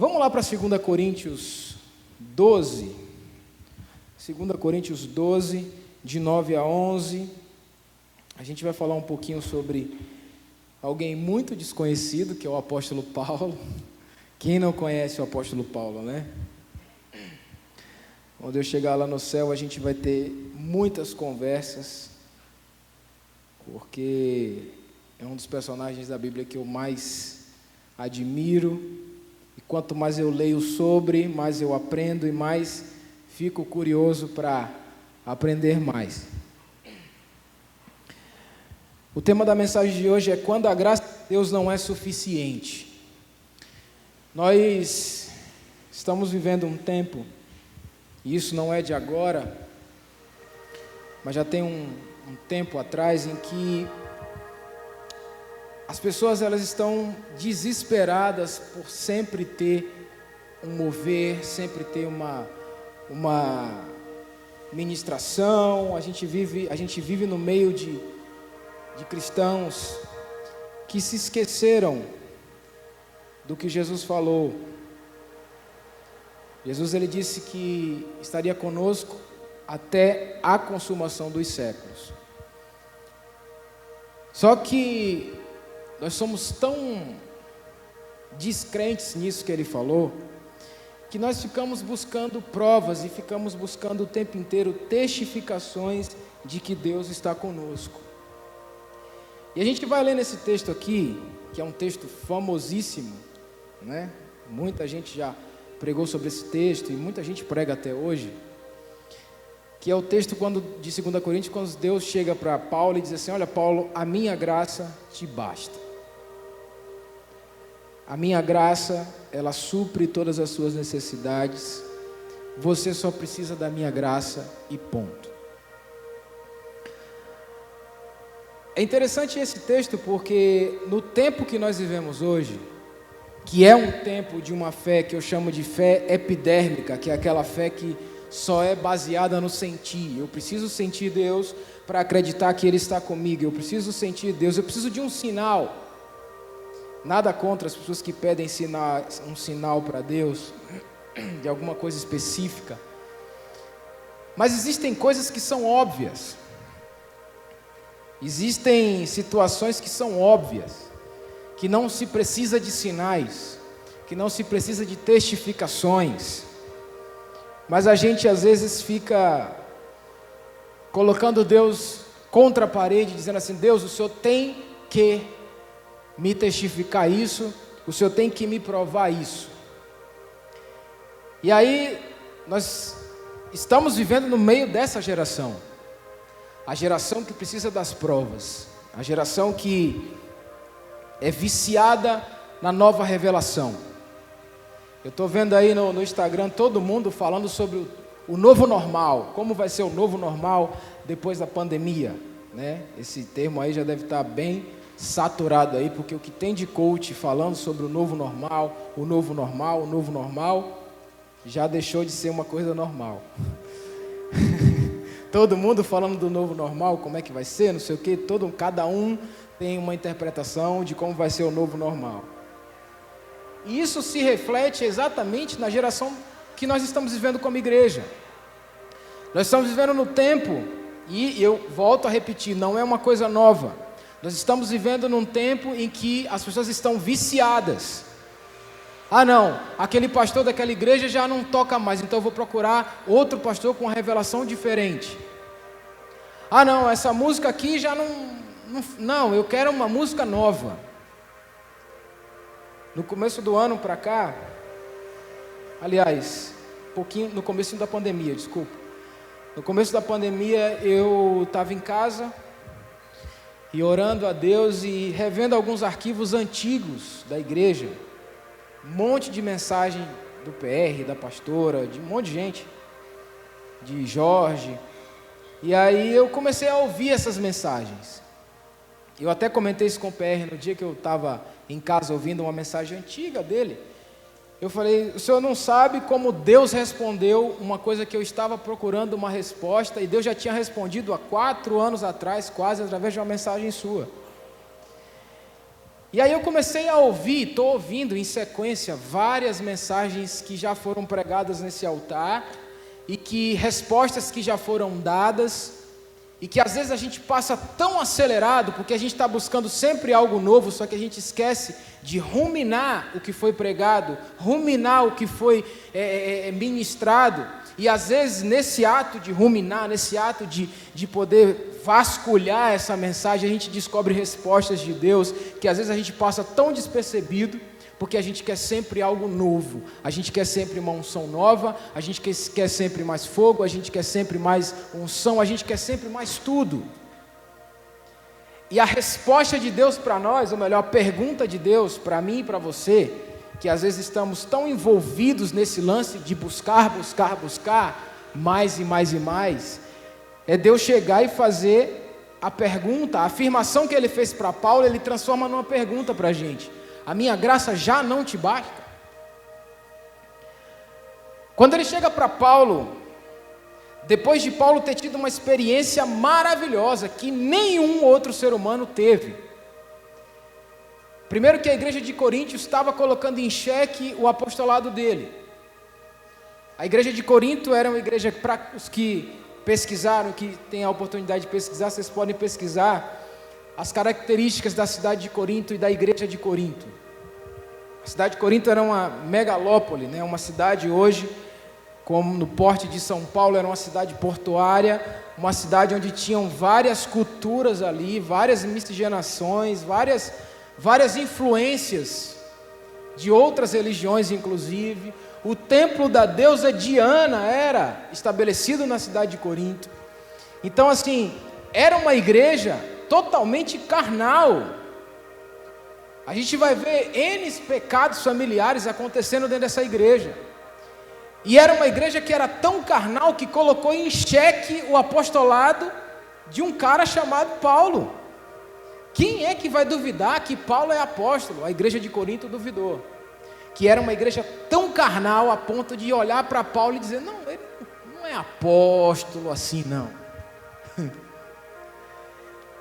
Vamos lá para 2 Coríntios 12. 2 Coríntios 12, de 9 a 11. A gente vai falar um pouquinho sobre alguém muito desconhecido, que é o apóstolo Paulo. Quem não conhece o apóstolo Paulo, né? Quando eu chegar lá no céu, a gente vai ter muitas conversas, porque é um dos personagens da Bíblia que eu mais admiro. E quanto mais eu leio sobre, mais eu aprendo e mais fico curioso para aprender mais. O tema da mensagem de hoje é quando a graça de Deus não é suficiente. Nós estamos vivendo um tempo, e isso não é de agora, mas já tem um, um tempo atrás em que as pessoas elas estão desesperadas por sempre ter um mover, sempre ter uma uma ministração. A gente vive a gente vive no meio de de cristãos que se esqueceram do que Jesus falou. Jesus ele disse que estaria conosco até a consumação dos séculos. Só que nós somos tão descrentes nisso que ele falou, que nós ficamos buscando provas e ficamos buscando o tempo inteiro testificações de que Deus está conosco. E a gente vai ler nesse texto aqui, que é um texto famosíssimo, né? Muita gente já pregou sobre esse texto e muita gente prega até hoje. Que é o texto quando de 2 Coríntios, quando Deus chega para Paulo e diz assim: Olha, Paulo, a minha graça te basta. A minha graça, ela supre todas as suas necessidades. Você só precisa da minha graça e ponto. É interessante esse texto porque no tempo que nós vivemos hoje, que é um tempo de uma fé que eu chamo de fé epidérmica, que é aquela fé que só é baseada no sentir. Eu preciso sentir Deus para acreditar que Ele está comigo. Eu preciso sentir Deus. Eu preciso de um sinal. Nada contra as pessoas que pedem sinal, um sinal para Deus, de alguma coisa específica. Mas existem coisas que são óbvias. Existem situações que são óbvias, que não se precisa de sinais, que não se precisa de testificações, mas a gente às vezes fica colocando Deus contra a parede, dizendo assim: Deus, o Senhor tem que me testificar isso, o Senhor tem que me provar isso. E aí, nós estamos vivendo no meio dessa geração. A geração que precisa das provas, a geração que é viciada na nova revelação. Eu estou vendo aí no, no, Instagram todo mundo falando sobre o, o, novo normal, como vai ser o novo normal depois da pandemia. Né? Esse termo aí já deve estar bem saturado aí, porque o que tem de coach falando sobre o novo normal, o novo normal, o novo normal, já deixou de ser uma coisa normal. Todo mundo falando do novo normal, como é que vai ser, não sei o quê, todo, cada um tem uma interpretação de como vai ser o novo normal. E isso se reflete exatamente na geração que nós estamos vivendo como igreja. Nós estamos vivendo no tempo, e eu volto a repetir, não é uma coisa nova. Nós estamos vivendo num tempo em que as pessoas estão viciadas. Ah, não, aquele pastor daquela igreja já não toca mais, então eu vou procurar outro pastor com uma revelação diferente. Ah, não, essa música aqui já não. Não, não eu quero uma música nova. No começo do ano para cá, aliás, pouquinho no começo da pandemia, desculpa. No começo da pandemia eu estava em casa e orando a Deus e revendo alguns arquivos antigos da igreja um monte de mensagem do PR, da pastora, de um monte de gente, de Jorge. E aí eu comecei a ouvir essas mensagens. Eu até comentei isso com o PR no dia que eu estava em casa ouvindo uma mensagem antiga dele. Eu falei, o senhor não sabe como Deus respondeu uma coisa que eu estava procurando uma resposta, e Deus já tinha respondido há quatro anos atrás, quase através de uma mensagem sua. E aí eu comecei a ouvir, estou ouvindo em sequência várias mensagens que já foram pregadas nesse altar e que respostas que já foram dadas e que às vezes a gente passa tão acelerado porque a gente está buscando sempre algo novo, só que a gente esquece de ruminar o que foi pregado, ruminar o que foi é, é, é, ministrado. E às vezes nesse ato de ruminar, nesse ato de, de poder vasculhar essa mensagem, a gente descobre respostas de Deus que às vezes a gente passa tão despercebido porque a gente quer sempre algo novo, a gente quer sempre uma unção nova, a gente quer, sempre mais fogo, a gente quer sempre mais unção, a gente quer sempre mais tudo. E a resposta de Deus para nós, ou melhor, a pergunta de Deus para mim e para você, que às vezes estamos tão envolvidos nesse lance de buscar, buscar, buscar, mais e mais e mais, é Deus chegar e fazer a pergunta, a afirmação que ele fez para Paulo, ele transforma numa pergunta para a gente a minha graça já não te basta? Quando ele chega para Paulo, depois de Paulo ter tido uma experiência maravilhosa que nenhum outro ser humano teve. Primeiro que a igreja de Corinto estava colocando em xeque o apostolado dele. A igreja de Corinto era uma igreja para os que pesquisaram, que têm a oportunidade de pesquisar, vocês podem pesquisar as características da cidade de Corinto e da igreja de Corinto. A cidade de Corinto era uma megalópole, né? uma cidade hoje, como no porte de São Paulo, era uma cidade portuária, uma cidade onde tinham várias culturas ali, várias miscigenações, várias, várias influências de outras religiões, inclusive. O templo da deusa Diana era estabelecido na cidade de Corinto. Então, assim, era uma igreja totalmente carnal, a gente vai ver N pecados familiares acontecendo dentro dessa igreja. E era uma igreja que era tão carnal que colocou em xeque o apostolado de um cara chamado Paulo. Quem é que vai duvidar que Paulo é apóstolo? A igreja de Corinto duvidou. Que era uma igreja tão carnal a ponto de olhar para Paulo e dizer: não, ele não é apóstolo assim, não.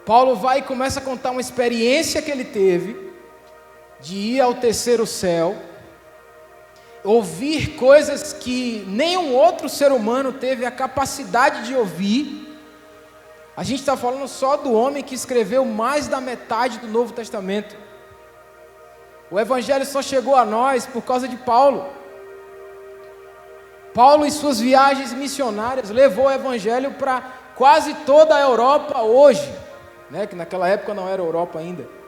Paulo vai e começa a contar uma experiência que ele teve de ir ao terceiro céu, ouvir coisas que nenhum outro ser humano teve a capacidade de ouvir. A gente está falando só do homem que escreveu mais da metade do Novo Testamento. O Evangelho só chegou a nós por causa de Paulo. Paulo, em suas viagens missionárias, levou o Evangelho para quase toda a Europa hoje, né, que naquela época não era Europa ainda.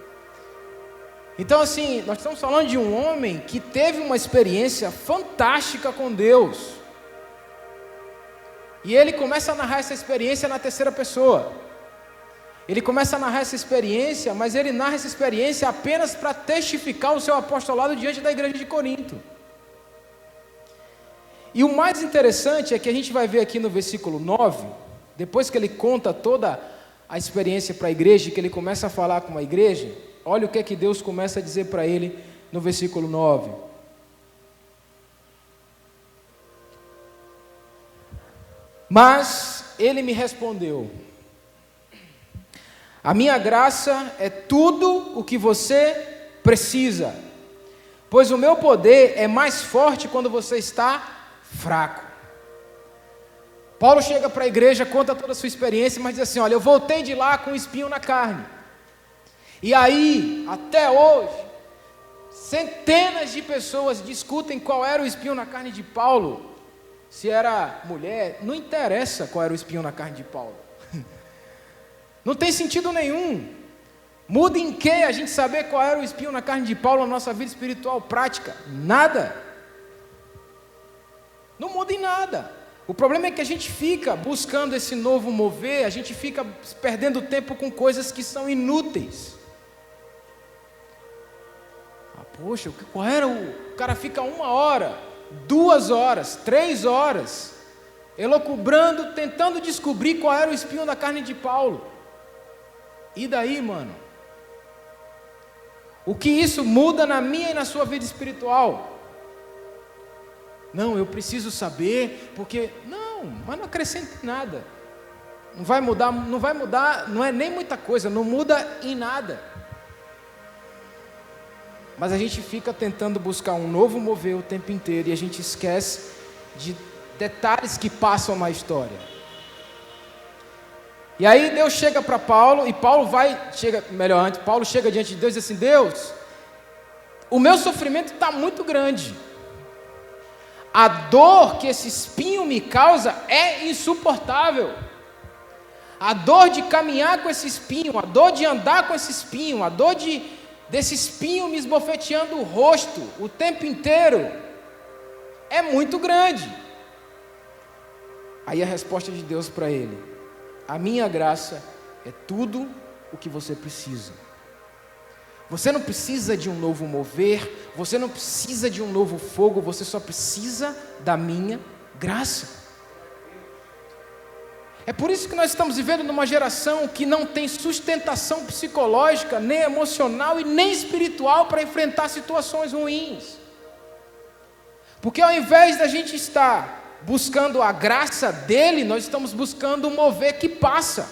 Então, assim, nós estamos falando de um homem que teve uma experiência fantástica com Deus. E ele começa a narrar essa experiência na terceira pessoa. Ele começa a narrar essa experiência, mas ele narra essa experiência apenas para testificar o seu apostolado diante da igreja de Corinto. E o mais interessante é que a gente vai ver aqui no versículo 9, depois que ele conta toda a experiência para a igreja, que ele começa a falar com a igreja, Olha o que é que Deus começa a dizer para ele no versículo 9. Mas ele me respondeu: A minha graça é tudo o que você precisa, pois o meu poder é mais forte quando você está fraco. Paulo chega para a igreja, conta toda a sua experiência, mas diz assim: Olha, eu voltei de lá com um espinho na carne. E aí, até hoje, centenas de pessoas discutem qual era o espinho na carne de Paulo. Se era mulher, não interessa qual era o espinho na carne de Paulo. Não tem sentido nenhum. Muda em que a gente saber qual era o espinho na carne de Paulo na nossa vida espiritual prática? Nada. Não muda em nada. O problema é que a gente fica buscando esse novo mover, a gente fica perdendo tempo com coisas que são inúteis. Poxa, qual era o. O cara fica uma hora, duas horas, três horas, elocubrando, tentando descobrir qual era o espinho da carne de Paulo. E daí, mano? O que isso muda na minha e na sua vida espiritual? Não, eu preciso saber, porque. Não, mas não acrescenta nada. Não vai mudar, não vai mudar, não é nem muita coisa, não muda em nada. Mas a gente fica tentando buscar um novo mover o tempo inteiro e a gente esquece de detalhes que passam na história. E aí Deus chega para Paulo e Paulo vai, chega, melhor antes, Paulo chega diante de Deus e diz assim: Deus, o meu sofrimento está muito grande. A dor que esse espinho me causa é insuportável. A dor de caminhar com esse espinho, a dor de andar com esse espinho, a dor de desse espinho me esbofeteando o rosto o tempo inteiro é muito grande. Aí a resposta de Deus para ele: A minha graça é tudo o que você precisa. Você não precisa de um novo mover, você não precisa de um novo fogo, você só precisa da minha graça. É por isso que nós estamos vivendo numa geração que não tem sustentação psicológica, nem emocional e nem espiritual para enfrentar situações ruins. Porque ao invés da gente estar buscando a graça dele, nós estamos buscando o mover que passa.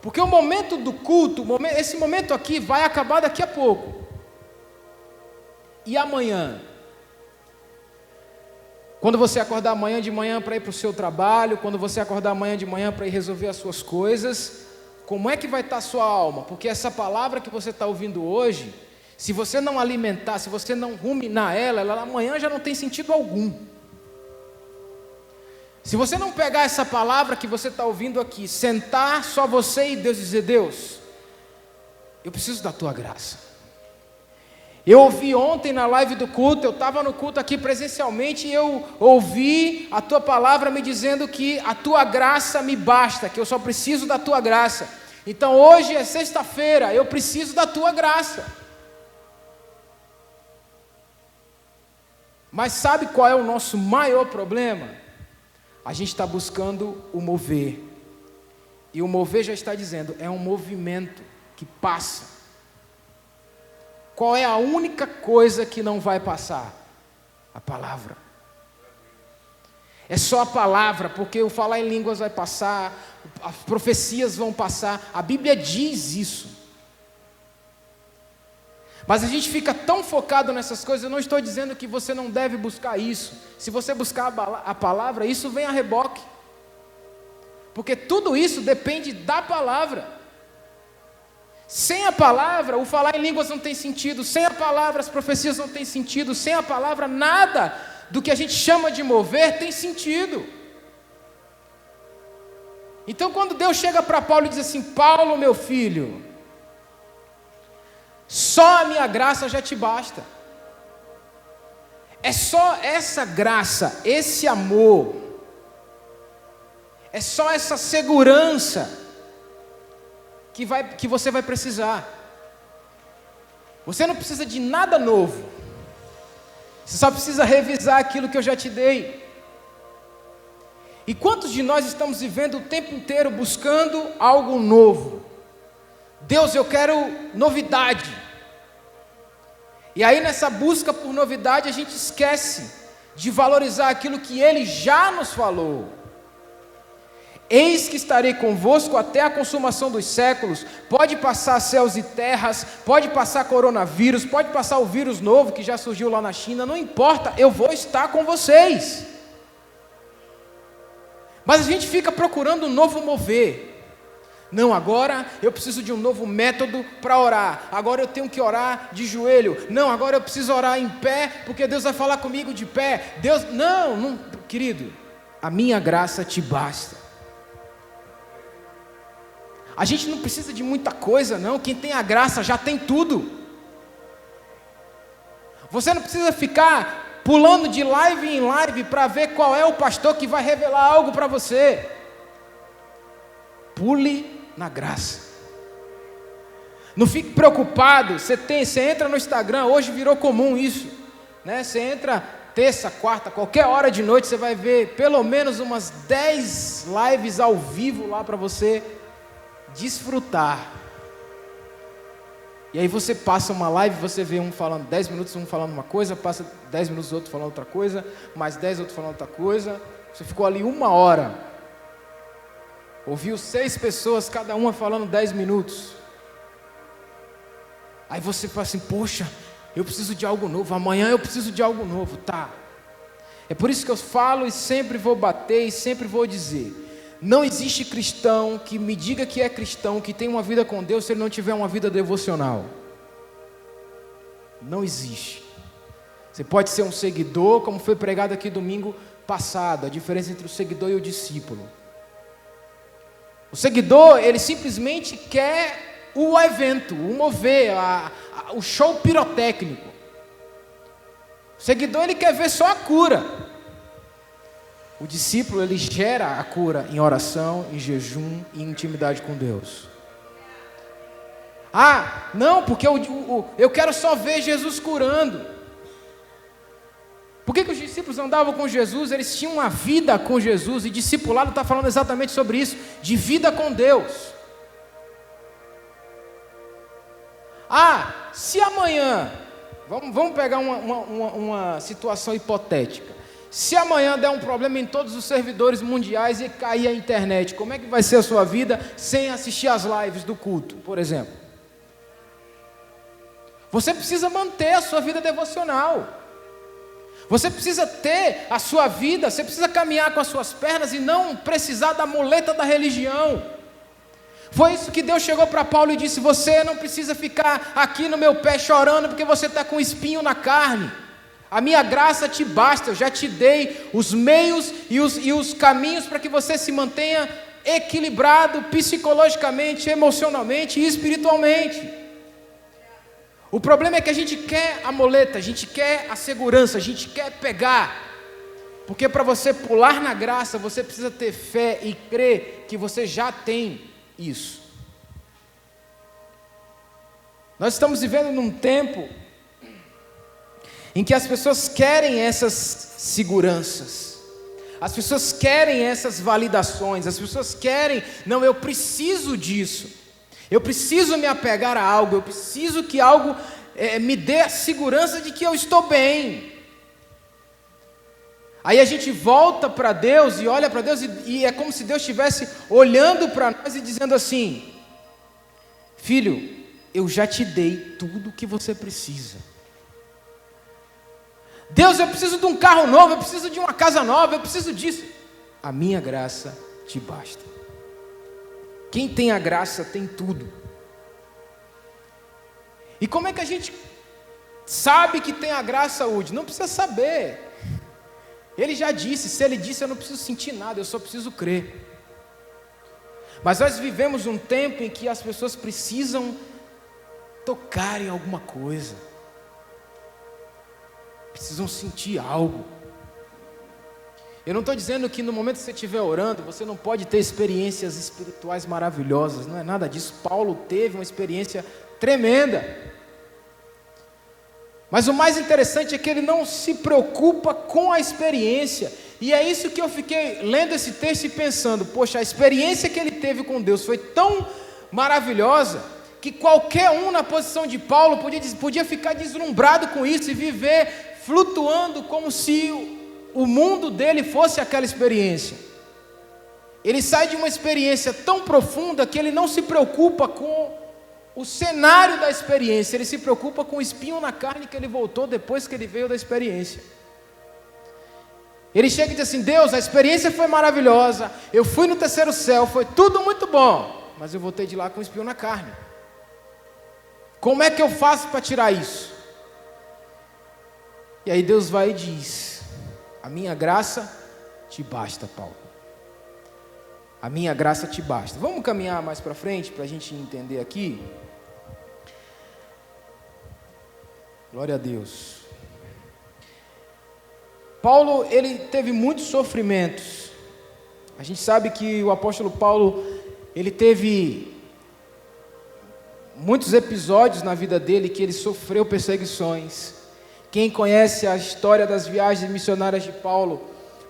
Porque o momento do culto, esse momento aqui vai acabar daqui a pouco. E amanhã? Quando você acordar amanhã de manhã para ir para o seu trabalho, quando você acordar amanhã de manhã para ir resolver as suas coisas, como é que vai estar tá a sua alma? Porque essa palavra que você está ouvindo hoje, se você não alimentar, se você não ruminar ela, ela amanhã já não tem sentido algum. Se você não pegar essa palavra que você está ouvindo aqui, sentar só você e Deus dizer: Deus, eu preciso da tua graça. Eu ouvi ontem na live do culto, eu estava no culto aqui presencialmente e eu ouvi a tua palavra me dizendo que a tua graça me basta, que eu só preciso da tua graça. Então hoje é sexta-feira, eu preciso da tua graça. Mas sabe qual é o nosso maior problema? A gente está buscando o mover. E o mover já está dizendo, é um movimento que passa. Qual é a única coisa que não vai passar? A palavra. É só a palavra, porque o falar em línguas vai passar, as profecias vão passar, a Bíblia diz isso. Mas a gente fica tão focado nessas coisas, eu não estou dizendo que você não deve buscar isso. Se você buscar a palavra, isso vem a reboque. Porque tudo isso depende da palavra. Sem a palavra, o falar em línguas não tem sentido. Sem a palavra, as profecias não têm sentido. Sem a palavra, nada do que a gente chama de mover tem sentido. Então, quando Deus chega para Paulo e diz assim: Paulo, meu filho, só a minha graça já te basta. É só essa graça, esse amor, é só essa segurança que, vai, que você vai precisar. Você não precisa de nada novo. Você só precisa revisar aquilo que eu já te dei. E quantos de nós estamos vivendo o tempo inteiro buscando algo novo? Deus, eu quero novidade. E aí, nessa busca por novidade, a gente esquece de valorizar aquilo que Ele já nos falou. Eis que estarei convosco até a consumação dos séculos. Pode passar céus e terras, pode passar coronavírus, pode passar o vírus novo que já surgiu lá na China, não importa, eu vou estar com vocês. Mas a gente fica procurando um novo mover. Não, agora eu preciso de um novo método para orar. Agora eu tenho que orar de joelho. Não, agora eu preciso orar em pé, porque Deus vai falar comigo de pé. Deus, não, não, querido, a minha graça te basta. A gente não precisa de muita coisa, não. Quem tem a graça já tem tudo. Você não precisa ficar pulando de live em live para ver qual é o pastor que vai revelar algo para você. Pule na graça. Não fique preocupado, você tem, você entra no Instagram, hoje virou comum isso, né? Você entra terça, quarta, qualquer hora de noite, você vai ver pelo menos umas 10 lives ao vivo lá para você desfrutar. E aí você passa uma live, você vê um falando 10 minutos, um falando uma coisa, passa 10 minutos outro falando outra coisa, mais 10 outro falando outra coisa. Você ficou ali uma hora Ouviu seis pessoas, cada uma falando dez minutos. Aí você fala assim: Poxa, eu preciso de algo novo, amanhã eu preciso de algo novo, tá? É por isso que eu falo e sempre vou bater e sempre vou dizer: não existe cristão que me diga que é cristão, que tem uma vida com Deus, se ele não tiver uma vida devocional. Não existe. Você pode ser um seguidor, como foi pregado aqui domingo passado, a diferença entre o seguidor e o discípulo. O seguidor, ele simplesmente quer o evento, o mover, a, a, o show pirotécnico. O seguidor, ele quer ver só a cura. O discípulo, ele gera a cura em oração, em jejum e em intimidade com Deus. Ah, não, porque eu, eu, eu quero só ver Jesus curando. Por que, que os discípulos andavam com Jesus? Eles tinham uma vida com Jesus, e discipulado está falando exatamente sobre isso, de vida com Deus. Ah, se amanhã, vamos, vamos pegar uma, uma, uma, uma situação hipotética. Se amanhã der um problema em todos os servidores mundiais e cair a internet, como é que vai ser a sua vida sem assistir às lives do culto, por exemplo? Você precisa manter a sua vida devocional. Você precisa ter a sua vida, você precisa caminhar com as suas pernas e não precisar da muleta da religião. Foi isso que Deus chegou para Paulo e disse: Você não precisa ficar aqui no meu pé chorando porque você está com espinho na carne. A minha graça te basta, eu já te dei os meios e os, e os caminhos para que você se mantenha equilibrado psicologicamente, emocionalmente e espiritualmente. O problema é que a gente quer a moleta, a gente quer a segurança, a gente quer pegar. Porque para você pular na graça, você precisa ter fé e crer que você já tem isso. Nós estamos vivendo num tempo em que as pessoas querem essas seguranças, as pessoas querem essas validações, as pessoas querem, não, eu preciso disso. Eu preciso me apegar a algo, eu preciso que algo é, me dê a segurança de que eu estou bem. Aí a gente volta para Deus e olha para Deus e, e, é como se Deus estivesse olhando para nós e dizendo assim: Filho, eu já te dei tudo o que você precisa. Deus, eu preciso de um carro novo, eu preciso de uma casa nova, eu preciso disso. A minha graça te basta. Quem tem a graça tem tudo. E como é que a gente sabe que tem a graça, saúde? Não precisa saber. Ele já disse, se ele disse, eu não preciso sentir nada, eu só preciso crer. Mas nós vivemos um tempo em que as pessoas precisam tocar em alguma coisa, precisam sentir algo. Eu não estou dizendo que no momento que você estiver orando, você não pode ter experiências espirituais maravilhosas, não é nada disso. Paulo teve uma experiência tremenda. Mas o mais interessante é que ele não se preocupa com a experiência. E é isso que eu fiquei lendo esse texto e pensando: poxa, a experiência que ele teve com Deus foi tão maravilhosa que qualquer um na posição de Paulo podia, podia ficar deslumbrado com isso e viver flutuando como se o mundo dele fosse aquela experiência. Ele sai de uma experiência tão profunda que ele não se preocupa com o cenário da experiência, ele se preocupa com o espinho na carne que ele voltou depois que ele veio da experiência. Ele chega e diz assim: Deus, a experiência foi maravilhosa, eu fui no terceiro céu, foi tudo muito bom, mas eu voltei de lá com o espinho na carne. Como é que eu faço para tirar isso? E aí Deus vai e diz: a minha graça te basta, Paulo. A minha graça te basta. Vamos caminhar mais para frente para a gente entender aqui. Glória a Deus. Paulo, ele teve muitos sofrimentos. A gente sabe que o apóstolo Paulo, ele teve muitos episódios na vida dele que ele sofreu perseguições. Quem conhece a história das viagens missionárias de Paulo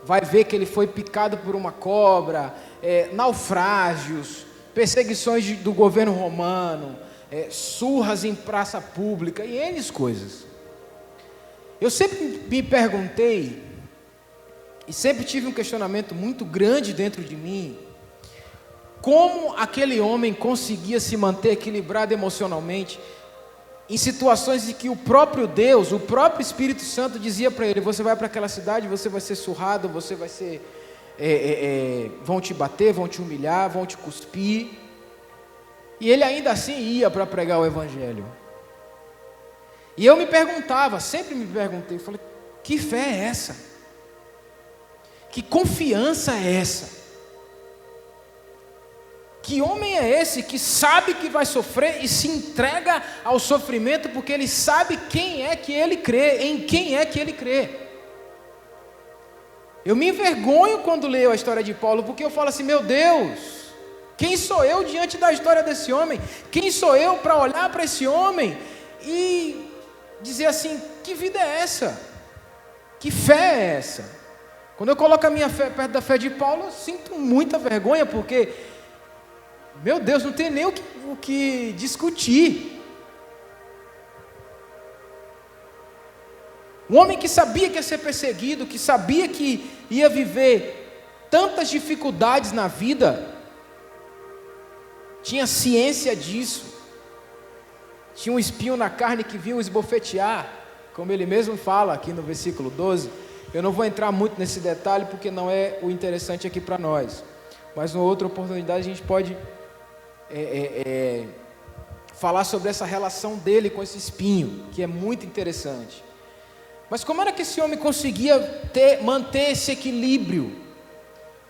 vai ver que ele foi picado por uma cobra, é, naufrágios, perseguições de, do governo romano, é, surras em praça pública e N coisas. Eu sempre me perguntei, e sempre tive um questionamento muito grande dentro de mim, como aquele homem conseguia se manter equilibrado emocionalmente em situações em que o próprio Deus, o próprio Espírito Santo dizia para ele: Você vai para aquela cidade, você vai ser surrado, você vai ser. É, é, é, vão te bater, vão te humilhar, vão te cuspir. E ele ainda assim ia para pregar o Evangelho. E eu me perguntava, sempre me perguntei, falei: Que fé é essa? Que confiança é essa? Que homem é esse que sabe que vai sofrer e se entrega ao sofrimento porque ele sabe quem é que ele crê, em quem é que ele crê? Eu me envergonho quando leio a história de Paulo, porque eu falo assim: meu Deus, quem sou eu diante da história desse homem? Quem sou eu para olhar para esse homem e dizer assim: que vida é essa? Que fé é essa? Quando eu coloco a minha fé perto da fé de Paulo, eu sinto muita vergonha, porque meu Deus, não tem nem o que, o que discutir. Um homem que sabia que ia ser perseguido, que sabia que ia viver tantas dificuldades na vida, tinha ciência disso. Tinha um espinho na carne que vinha o esbofetear, como ele mesmo fala aqui no versículo 12. Eu não vou entrar muito nesse detalhe porque não é o interessante aqui para nós. Mas numa outra oportunidade a gente pode é, é, falar sobre essa relação dele com esse espinho, que é muito interessante. Mas como era que esse homem conseguia ter, manter esse equilíbrio,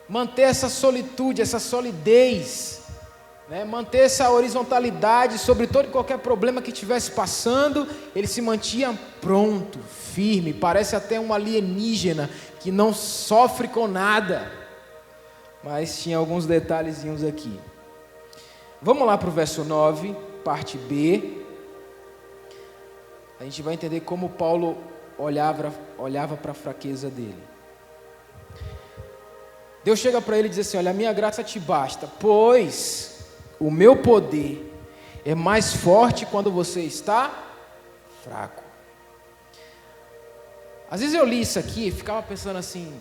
manter essa solitude, essa solidez, né? manter essa horizontalidade sobre todo e qualquer problema que estivesse passando, ele se mantinha pronto, firme, parece até um alienígena que não sofre com nada. Mas tinha alguns detalhezinhos aqui. Vamos lá para o verso 9, parte B. A gente vai entender como Paulo olhava, olhava para a fraqueza dele. Deus chega para ele e diz assim: Olha, a minha graça te basta, pois o meu poder é mais forte quando você está fraco. Às vezes eu li isso aqui e ficava pensando assim: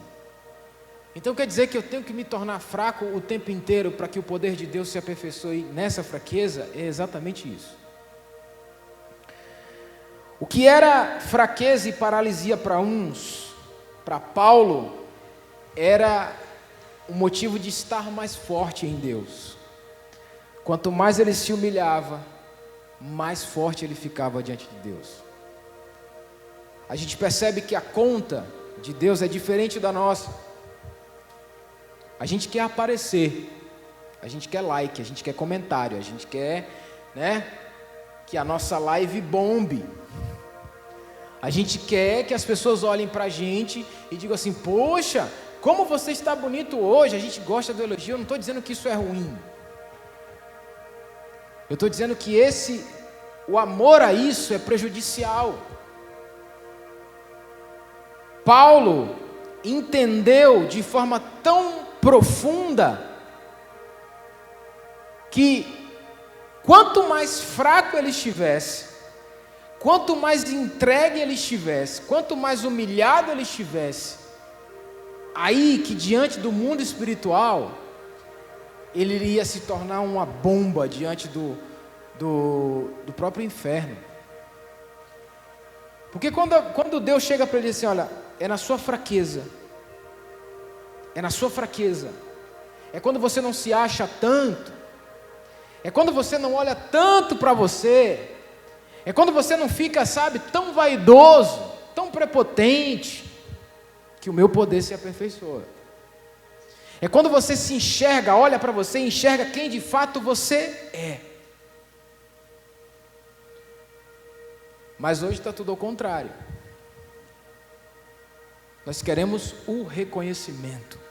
então quer dizer que eu tenho que me tornar fraco o tempo inteiro para que o poder de Deus se aperfeiçoe nessa fraqueza? É exatamente isso. O que era fraqueza e paralisia para uns, para Paulo, era o motivo de estar mais forte em Deus. Quanto mais ele se humilhava, mais forte ele ficava diante de Deus. A gente percebe que a conta de Deus é diferente da nossa. A gente quer aparecer, a gente quer like, a gente quer comentário, a gente quer, né, que a nossa live bombe. A gente quer que as pessoas olhem para a gente e digam assim: Poxa, como você está bonito hoje. A gente gosta do elogio. Eu não estou dizendo que isso é ruim. Eu estou dizendo que esse, o amor a isso é prejudicial. Paulo entendeu de forma tão profunda que quanto mais fraco ele estivesse, quanto mais entregue ele estivesse, quanto mais humilhado ele estivesse, aí que diante do mundo espiritual, ele iria se tornar uma bomba diante do, do, do próprio inferno. Porque quando, quando Deus chega para ele assim: Olha, é na sua fraqueza é na sua fraqueza, é quando você não se acha tanto, é quando você não olha tanto para você, é quando você não fica, sabe, tão vaidoso, tão prepotente, que o meu poder se aperfeiçoa. É quando você se enxerga, olha para você enxerga quem de fato você é. Mas hoje está tudo ao contrário. Nós queremos o reconhecimento.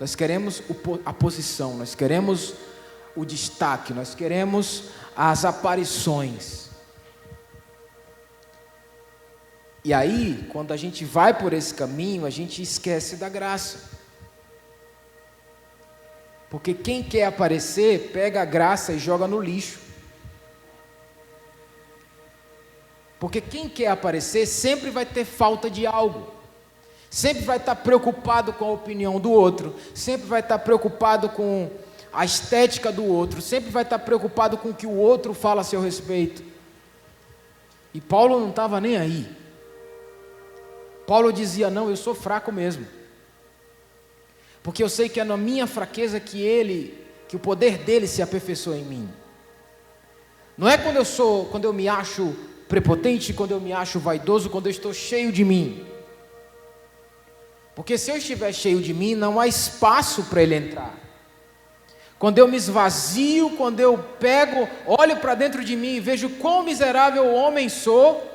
Nós queremos a posição, nós queremos o destaque, nós queremos as aparições. E aí, quando a gente vai por esse caminho, a gente esquece da graça. Porque quem quer aparecer, pega a graça e joga no lixo. Porque quem quer aparecer sempre vai ter falta de algo sempre vai estar preocupado com a opinião do outro, sempre vai estar preocupado com a estética do outro, sempre vai estar preocupado com o que o outro fala a seu respeito. E Paulo não estava nem aí. Paulo dizia: Não, eu sou fraco mesmo. Porque eu sei que é na minha fraqueza que ele, que o poder dele se aperfeiçoa em mim. Não é quando eu sou, quando eu me acho prepotente, quando eu me acho vaidoso, quando eu estou cheio de mim. Porque se eu estiver cheio de mim, não há espaço para ele entrar. Quando eu me esvazio, quando eu pego, olho para dentro de mim e vejo quão miserável homem sou,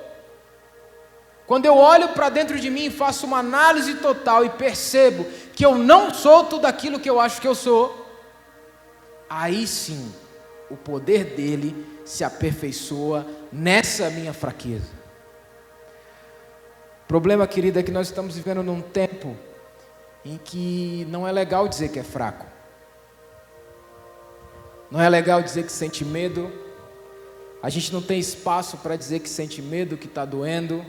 quando eu olho para dentro de mim e faço uma análise total e percebo que eu não sou tudo aquilo que eu acho que eu sou, aí sim o poder dele se aperfeiçoa nessa minha fraqueza. Problema, querida, é que nós estamos vivendo num tempo em que não é legal dizer que é fraco. Não é legal dizer que sente medo. A gente não tem espaço para dizer que sente medo, que está doendo.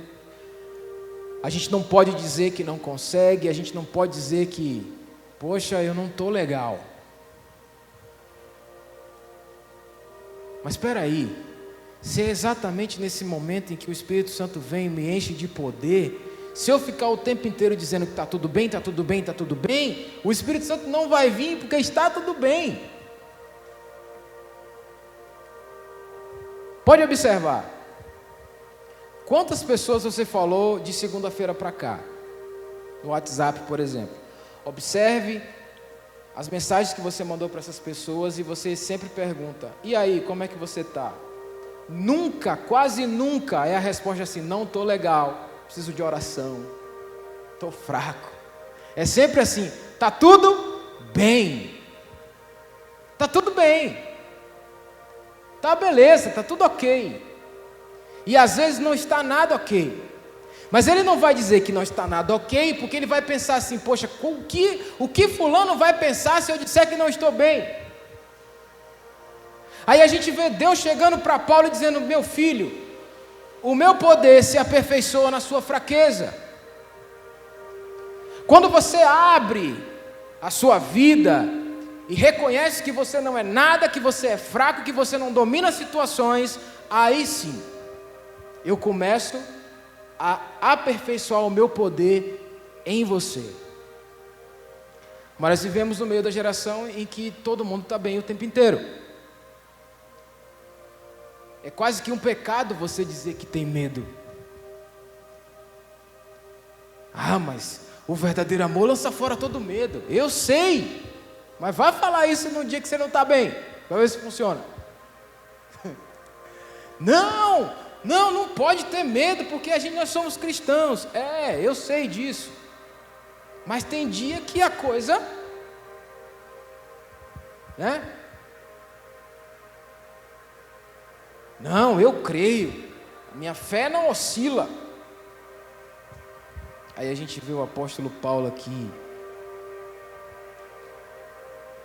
A gente não pode dizer que não consegue. A gente não pode dizer que, poxa, eu não estou legal. Mas espera aí, se é exatamente nesse momento em que o Espírito Santo vem e me enche de poder, se eu ficar o tempo inteiro dizendo que está tudo bem, está tudo bem, está tudo bem, o Espírito Santo não vai vir porque está tudo bem. Pode observar. Quantas pessoas você falou de segunda-feira para cá? No WhatsApp, por exemplo. Observe as mensagens que você mandou para essas pessoas e você sempre pergunta: e aí, como é que você está? Nunca, quase nunca é a resposta assim: não estou legal, preciso de oração, estou fraco. É sempre assim: está tudo bem, está tudo bem, está beleza, está tudo ok. E às vezes não está nada ok. Mas ele não vai dizer que não está nada ok, porque ele vai pensar assim: poxa, o que, o que Fulano vai pensar se eu disser que não estou bem? Aí a gente vê Deus chegando para Paulo e dizendo: Meu filho, o meu poder se aperfeiçoa na sua fraqueza. Quando você abre a sua vida e reconhece que você não é nada, que você é fraco, que você não domina situações, aí sim, eu começo a aperfeiçoar o meu poder em você. Mas vivemos no meio da geração em que todo mundo está bem o tempo inteiro. É quase que um pecado você dizer que tem medo. Ah, mas o verdadeiro amor lança fora todo medo. Eu sei, mas vai falar isso no dia que você não está bem, para ver se funciona. Não, não, não pode ter medo, porque a gente nós somos cristãos. É, eu sei disso. Mas tem dia que a coisa, né? Não, eu creio. Minha fé não oscila. Aí a gente vê o apóstolo Paulo aqui.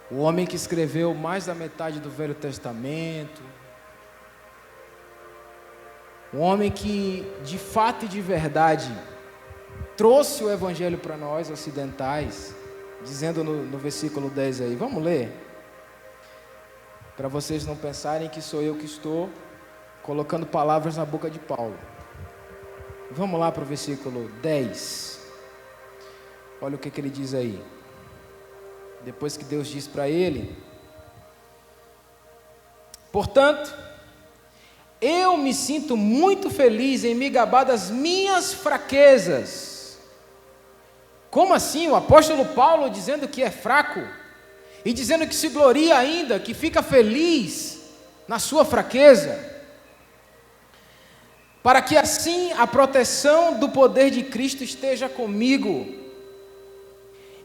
O homem que escreveu mais da metade do Velho Testamento, um homem que, de fato e de verdade, trouxe o Evangelho para nós ocidentais, dizendo no, no versículo 10 aí, vamos ler? Para vocês não pensarem que sou eu que estou colocando palavras na boca de Paulo. Vamos lá para o versículo 10. Olha o que, que ele diz aí. Depois que Deus diz para ele: Portanto, eu me sinto muito feliz em me gabar das minhas fraquezas. Como assim? O apóstolo Paulo dizendo que é fraco e dizendo que se gloria ainda, que fica feliz na sua fraqueza, para que assim a proteção do poder de Cristo esteja comigo.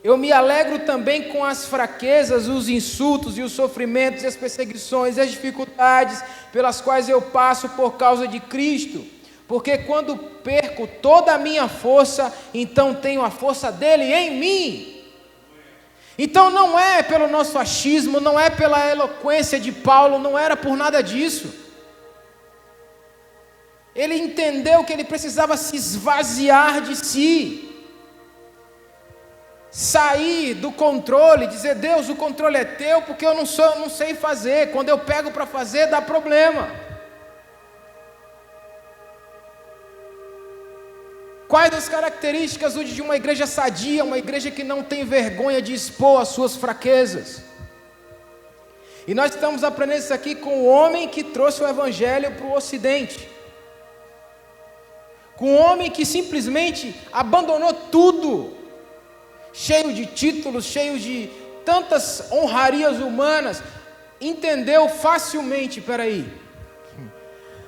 Eu me alegro também com as fraquezas, os insultos e os sofrimentos e as perseguições e as dificuldades pelas quais eu passo por causa de Cristo. Porque quando perco toda a minha força, então tenho a força dele em mim. Então não é pelo nosso achismo, não é pela eloquência de Paulo, não era por nada disso. Ele entendeu que ele precisava se esvaziar de si sair do controle, dizer Deus, o controle é teu, porque eu não sou, não sei fazer. Quando eu pego para fazer, dá problema. Quais as características de uma igreja sadia, uma igreja que não tem vergonha de expor as suas fraquezas? E nós estamos aprendendo isso aqui com o homem que trouxe o Evangelho para o Ocidente. Com o homem que simplesmente abandonou tudo, cheio de títulos, cheio de tantas honrarias humanas, entendeu facilmente: peraí,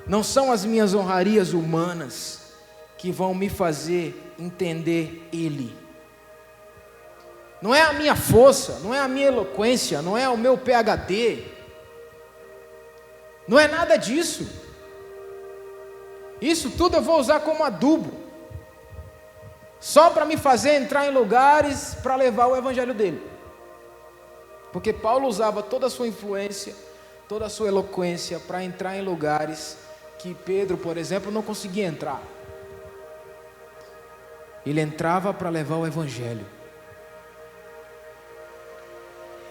não são as minhas honrarias humanas que vão me fazer entender Ele. Não é a minha força, não é a minha eloquência, não é o meu PhD. Não é nada disso. Isso tudo eu vou usar como adubo. Só para me fazer entrar em lugares para levar o evangelho dele. Porque Paulo usava toda a sua influência, toda a sua eloquência para entrar em lugares que Pedro, por exemplo, não conseguia entrar. Ele entrava para levar o evangelho.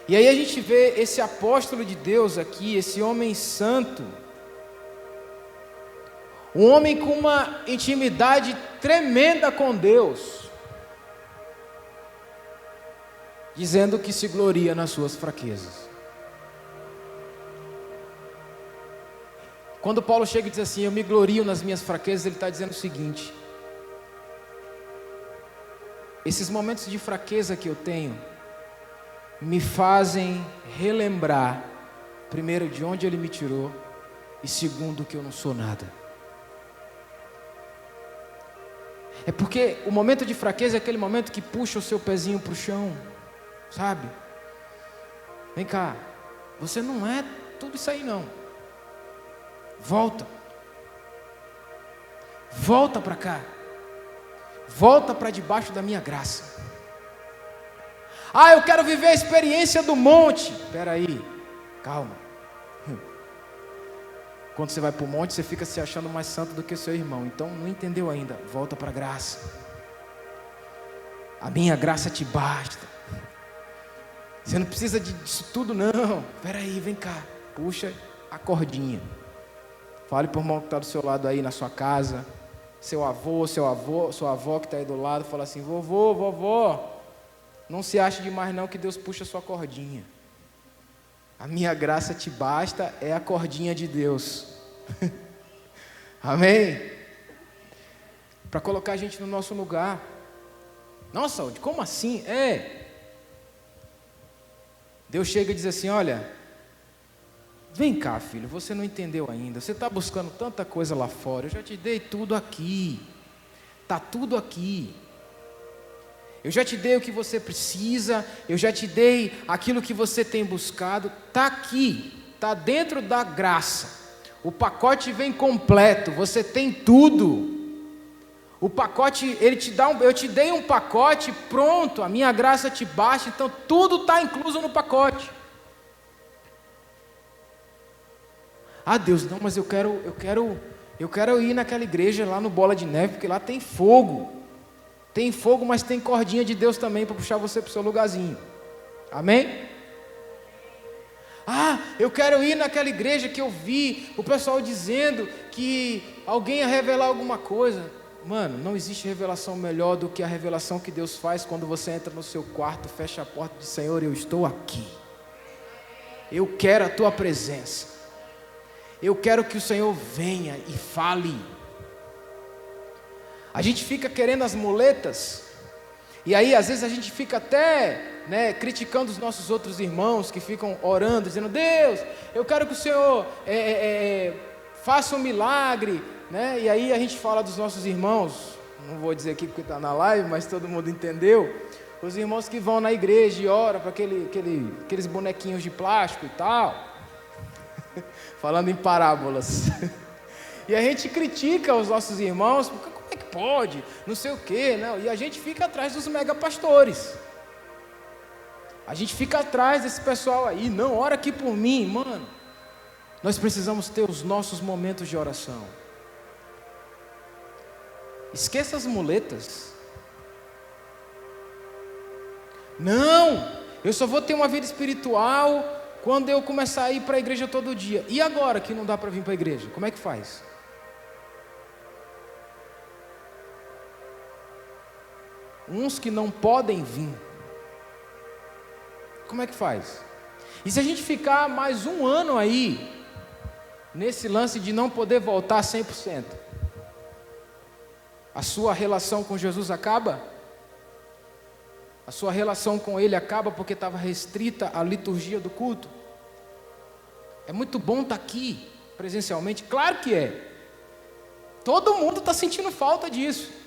E aí a gente vê esse apóstolo de Deus aqui, esse homem santo, um homem com uma intimidade tremenda com Deus, dizendo que se gloria nas suas fraquezas. Quando Paulo chega e diz assim: Eu me glorio nas minhas fraquezas, ele está dizendo o seguinte: Esses momentos de fraqueza que eu tenho, me fazem relembrar, primeiro, de onde Ele me tirou, e segundo, que eu não sou nada. É porque o momento de fraqueza é aquele momento que puxa o seu pezinho para o chão, sabe? Vem cá, você não é tudo isso aí não. Volta. Volta para cá. Volta para debaixo da minha graça. Ah, eu quero viver a experiência do monte. Espera aí, calma. Quando você vai para o monte, você fica se achando mais santo do que seu irmão. Então, não entendeu ainda. Volta para a graça. A minha graça te basta. Você não precisa disso tudo, não. Espera aí, vem cá. Puxa a cordinha. Fale para o irmão que está do seu lado aí na sua casa. Seu avô, seu avô, sua avó que está aí do lado. Fala assim: vovô, vovó. Não se ache demais não que Deus puxa a sua cordinha. A minha graça te basta é a cordinha de Deus. Amém? Para colocar a gente no nosso lugar. Nossa, como assim? É. Deus chega e diz assim: Olha, vem cá, filho, você não entendeu ainda. Você está buscando tanta coisa lá fora. Eu já te dei tudo aqui. Está tudo aqui. Eu já te dei o que você precisa, eu já te dei aquilo que você tem buscado, está aqui, está dentro da graça. O pacote vem completo, você tem tudo. O pacote, ele te dá um, eu te dei um pacote pronto, a minha graça te basta, então tudo está incluso no pacote. Ah, Deus, não, mas eu quero, eu quero, eu quero ir naquela igreja lá no Bola de Neve, porque lá tem fogo. Tem fogo, mas tem cordinha de Deus também para puxar você para o seu lugarzinho. Amém? Ah, eu quero ir naquela igreja que eu vi o pessoal dizendo que alguém ia revelar alguma coisa. Mano, não existe revelação melhor do que a revelação que Deus faz quando você entra no seu quarto, fecha a porta e diz: Senhor, eu estou aqui. Eu quero a tua presença. Eu quero que o Senhor venha e fale. A gente fica querendo as muletas, e aí às vezes a gente fica até né, criticando os nossos outros irmãos que ficam orando, dizendo: Deus, eu quero que o Senhor é, é, é, faça um milagre. Né? E aí a gente fala dos nossos irmãos, não vou dizer aqui porque está na live, mas todo mundo entendeu. Os irmãos que vão na igreja e oram para aquele, aquele, aqueles bonequinhos de plástico e tal. Falando em parábolas. e a gente critica os nossos irmãos, pode? Não sei o quê, não. E a gente fica atrás dos mega pastores. A gente fica atrás desse pessoal aí, não, ora aqui por mim, mano. Nós precisamos ter os nossos momentos de oração. Esqueça as muletas. Não, eu só vou ter uma vida espiritual quando eu começar a ir para a igreja todo dia. E agora que não dá para vir para a igreja? Como é que faz? Uns que não podem vir. Como é que faz? E se a gente ficar mais um ano aí, nesse lance de não poder voltar 100%, a sua relação com Jesus acaba? A sua relação com Ele acaba porque estava restrita à liturgia do culto? É muito bom estar tá aqui presencialmente? Claro que é. Todo mundo está sentindo falta disso.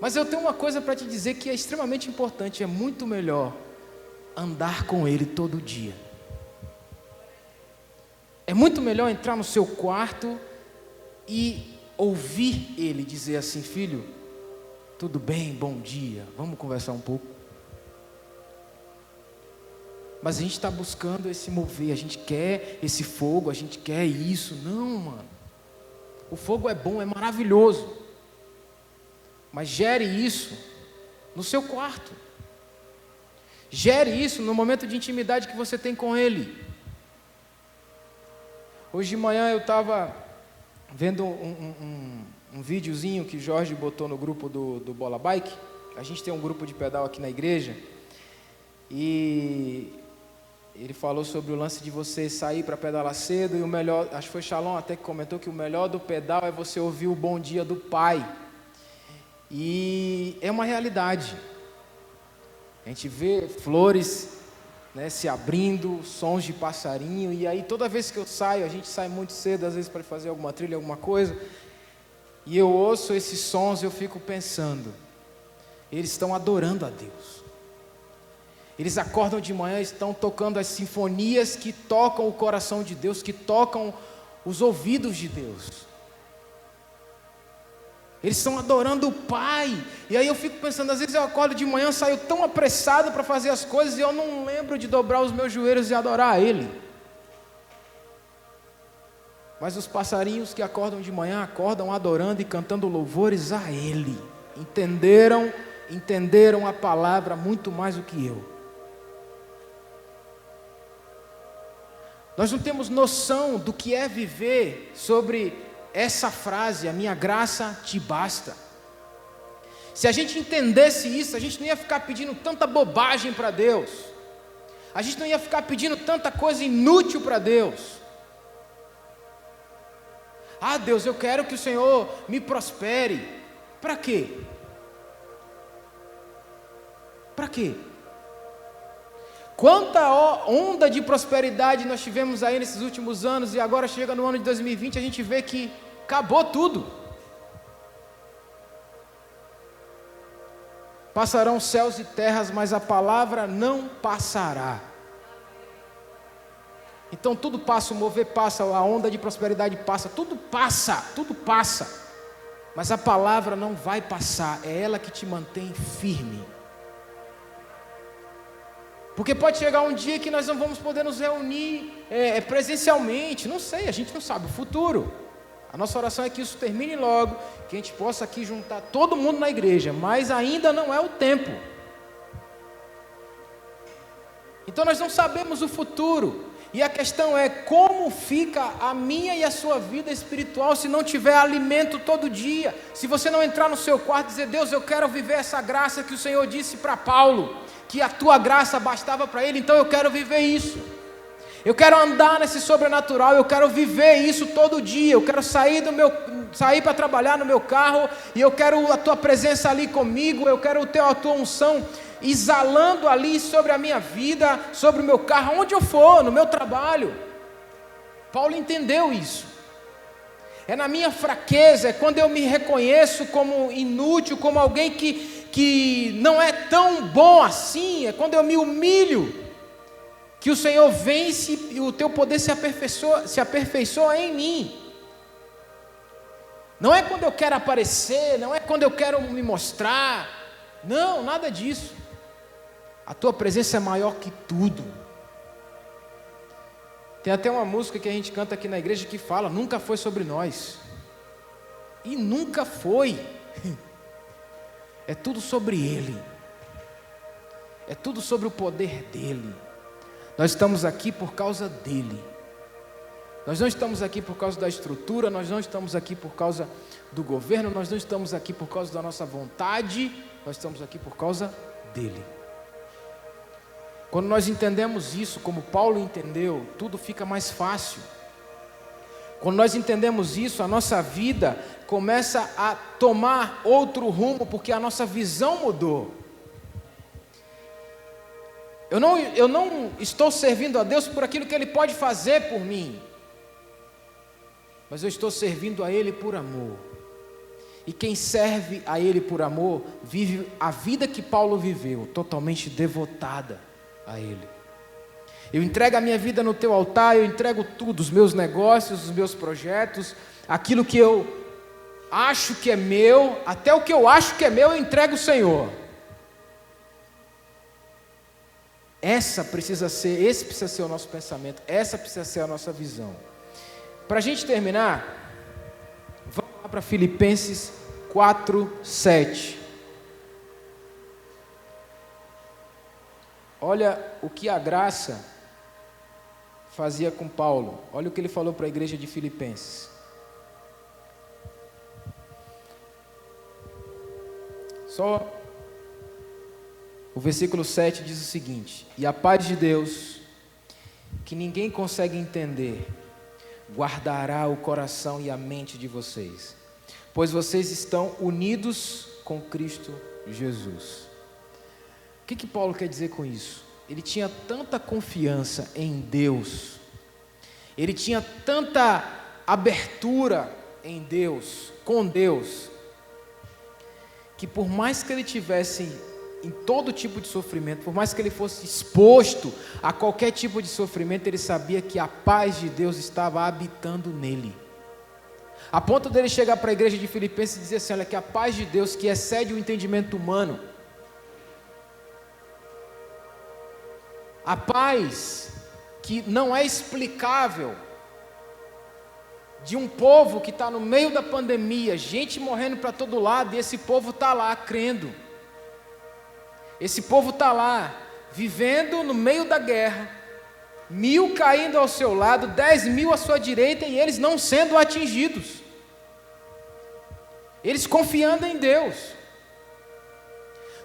Mas eu tenho uma coisa para te dizer que é extremamente importante: é muito melhor andar com Ele todo dia. É muito melhor entrar no seu quarto e ouvir Ele dizer assim: Filho, tudo bem, bom dia, vamos conversar um pouco. Mas a gente está buscando esse mover, a gente quer esse fogo, a gente quer isso. Não, mano. O fogo é bom, é maravilhoso. Mas gere isso no seu quarto. Gere isso no momento de intimidade que você tem com Ele. Hoje de manhã eu estava vendo um, um, um, videozinho que Jorge botou no grupo do, do Bola Bike. A gente tem um grupo de pedal aqui na igreja. E ele falou sobre o lance de você sair para pedalar cedo e o melhor, acho que foi Shalom até que comentou que o melhor do pedal é você ouvir o bom dia do pai. E é uma realidade. A gente vê flores né, se abrindo, sons de passarinho, e aí toda vez que eu saio, a gente sai muito cedo, às vezes para fazer alguma trilha, alguma coisa, e eu ouço esses sons, eu fico pensando, eles estão adorando a Deus. Eles acordam de manhã, estão tocando as sinfonias que tocam o coração de Deus, que tocam os ouvidos de Deus. Eles estão adorando o Pai. E aí eu fico pensando, às vezes eu acordo de manhã, saio tão apressado para fazer as coisas e eu não lembro de dobrar os meus joelhos e adorar a Ele. Mas os passarinhos que acordam de manhã acordam adorando e cantando louvores a Ele. Entenderam, entenderam a palavra muito mais do que eu. Nós não temos noção do que é viver sobre essa frase, a minha graça te basta. Se a gente entendesse isso, a gente não ia ficar pedindo tanta bobagem para Deus. A gente não ia ficar pedindo tanta coisa inútil para Deus. Ah, Deus, eu quero que o Senhor me prospere. Para quê? Para quê? Quanta onda de prosperidade nós tivemos aí nesses últimos anos e agora chega no ano de 2020 a gente vê que acabou tudo. Passarão céus e terras, mas a palavra não passará. Então tudo passa, o mover passa, a onda de prosperidade passa, tudo passa, tudo passa. Mas a palavra não vai passar, é ela que te mantém firme. Porque pode chegar um dia que nós não vamos poder nos reunir é, é, presencialmente, não sei, a gente não sabe o futuro. A nossa oração é que isso termine logo, que a gente possa aqui juntar todo mundo na igreja, mas ainda não é o tempo. Então nós não sabemos o futuro, e a questão é como fica a minha e a sua vida espiritual se não tiver alimento todo dia, se você não entrar no seu quarto e dizer: Deus, eu quero viver essa graça que o Senhor disse para Paulo que a tua graça bastava para ele, então eu quero viver isso. Eu quero andar nesse sobrenatural, eu quero viver isso todo dia. Eu quero sair do meu sair para trabalhar no meu carro e eu quero a tua presença ali comigo, eu quero o teu a tua unção exalando ali sobre a minha vida, sobre o meu carro, onde eu for, no meu trabalho. Paulo entendeu isso. É na minha fraqueza, é quando eu me reconheço como inútil, como alguém que que não é tão bom assim, é quando eu me humilho, que o Senhor vence e o teu poder se aperfeiçoa, se aperfeiçoa em mim. Não é quando eu quero aparecer, não é quando eu quero me mostrar, não, nada disso. A tua presença é maior que tudo. Tem até uma música que a gente canta aqui na igreja que fala: nunca foi sobre nós. E nunca foi. É tudo sobre Ele. É tudo sobre o poder dEle. Nós estamos aqui por causa dEle. Nós não estamos aqui por causa da estrutura, nós não estamos aqui por causa do governo, nós não estamos aqui por causa da nossa vontade, nós estamos aqui por causa dele. Quando nós entendemos isso, como Paulo entendeu, tudo fica mais fácil. Quando nós entendemos isso, a nossa vida começa a tomar outro rumo, porque a nossa visão mudou. Eu não, eu não estou servindo a Deus por aquilo que Ele pode fazer por mim mas eu estou servindo a Ele por amor. E quem serve a Ele por amor, vive a vida que Paulo viveu, totalmente devotada a Ele. Eu entrego a minha vida no teu altar, eu entrego tudo, os meus negócios, os meus projetos, aquilo que eu acho que é meu, até o que eu acho que é meu, eu entrego ao Senhor. Essa precisa ser, esse precisa ser o nosso pensamento, essa precisa ser a nossa visão. Para a gente terminar, vamos lá para Filipenses 4, 7. Olha o que a graça fazia com Paulo. Olha o que ele falou para a igreja de Filipenses. Só o versículo 7 diz o seguinte: E a paz de Deus, que ninguém consegue entender, guardará o coração e a mente de vocês, pois vocês estão unidos com Cristo Jesus. O que, que Paulo quer dizer com isso? Ele tinha tanta confiança em Deus, ele tinha tanta abertura em Deus, com Deus, que por mais que ele tivesse em todo tipo de sofrimento, por mais que ele fosse exposto a qualquer tipo de sofrimento, ele sabia que a paz de Deus estava habitando nele. A ponto dele chegar para a igreja de Filipenses e dizer assim: olha, que a paz de Deus que excede o entendimento humano, a paz que não é explicável, de um povo que está no meio da pandemia, gente morrendo para todo lado, e esse povo está lá crendo. Esse povo está lá, vivendo no meio da guerra, mil caindo ao seu lado, dez mil à sua direita e eles não sendo atingidos. Eles confiando em Deus.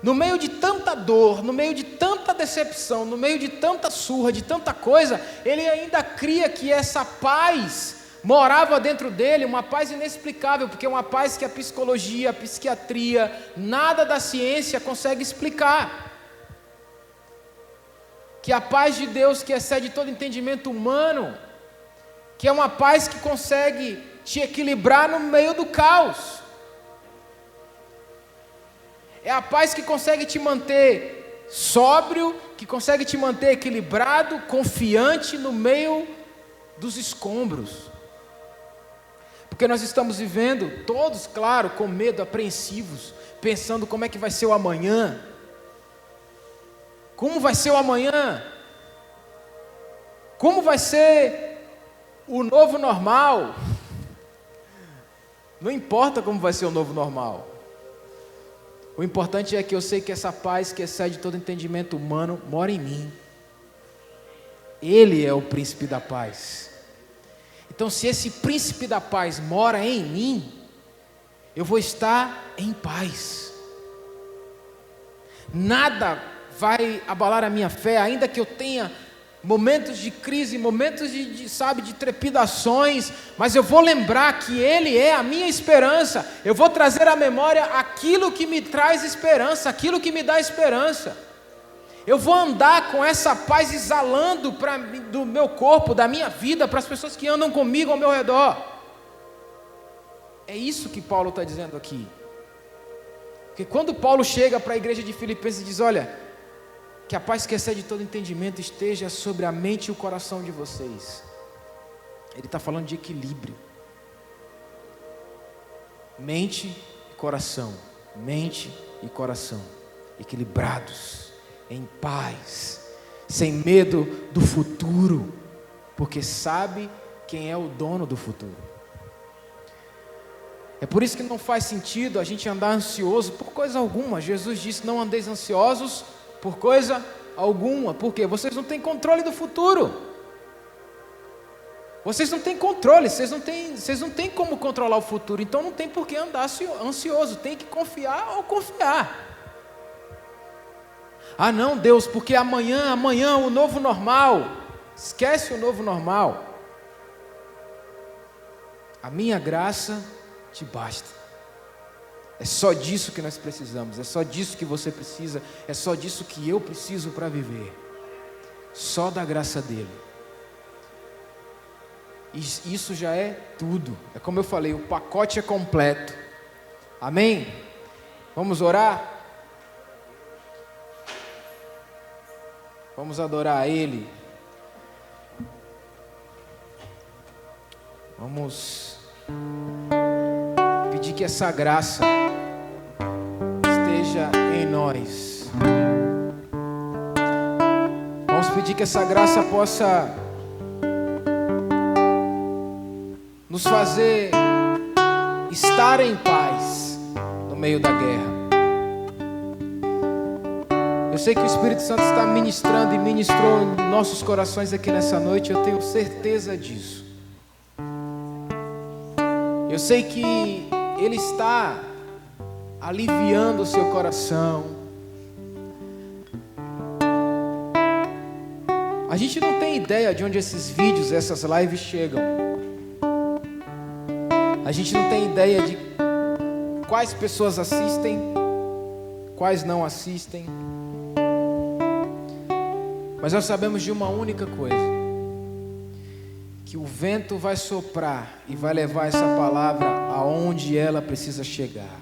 No meio de tanta dor, no meio de tanta decepção, no meio de tanta surra, de tanta coisa, ele ainda cria que essa paz morava dentro dele uma paz inexplicável, porque é uma paz que a psicologia, a psiquiatria, nada da ciência consegue explicar. Que a paz de Deus que excede todo entendimento humano, que é uma paz que consegue te equilibrar no meio do caos. É a paz que consegue te manter sóbrio, que consegue te manter equilibrado, confiante no meio dos escombros. Porque nós estamos vivendo, todos, claro, com medo, apreensivos, pensando como é que vai ser o amanhã. Como vai ser o amanhã? Como vai ser o novo normal? Não importa como vai ser o novo normal. O importante é que eu sei que essa paz que excede todo entendimento humano mora em mim. Ele é o príncipe da paz. Então, se esse príncipe da paz mora em mim, eu vou estar em paz. Nada vai abalar a minha fé, ainda que eu tenha momentos de crise, momentos de, de, sabe, de trepidações, mas eu vou lembrar que Ele é a minha esperança. Eu vou trazer à memória aquilo que me traz esperança, aquilo que me dá esperança. Eu vou andar com essa paz exalando pra, do meu corpo, da minha vida, para as pessoas que andam comigo ao meu redor. É isso que Paulo está dizendo aqui. Porque quando Paulo chega para a igreja de Filipenses e diz: Olha, que a paz que excede todo entendimento esteja sobre a mente e o coração de vocês. Ele está falando de equilíbrio. Mente e coração. Mente e coração. Equilibrados em paz, sem medo do futuro, porque sabe quem é o dono do futuro. É por isso que não faz sentido a gente andar ansioso por coisa alguma. Jesus disse: Não andeis ansiosos por coisa alguma, porque vocês não têm controle do futuro. Vocês não têm controle, vocês não têm, vocês não têm como controlar o futuro, então não tem por que andar ansioso, tem que confiar ou confiar. Ah, não, Deus, porque amanhã, amanhã o novo normal. Esquece o novo normal. A minha graça te basta. É só disso que nós precisamos, é só disso que você precisa, é só disso que eu preciso para viver. Só da graça dele. Isso já é tudo. É como eu falei, o pacote é completo. Amém? Vamos orar? Vamos adorar a Ele. Vamos pedir que essa graça esteja em nós. Vamos pedir que essa graça possa nos fazer estar em paz no meio da guerra. Sei que o Espírito Santo está ministrando e ministrou nossos corações aqui nessa noite, eu tenho certeza disso. Eu sei que Ele está aliviando o seu coração. A gente não tem ideia de onde esses vídeos, essas lives chegam. A gente não tem ideia de quais pessoas assistem, quais não assistem. Mas nós sabemos de uma única coisa que o vento vai soprar e vai levar essa palavra aonde ela precisa chegar.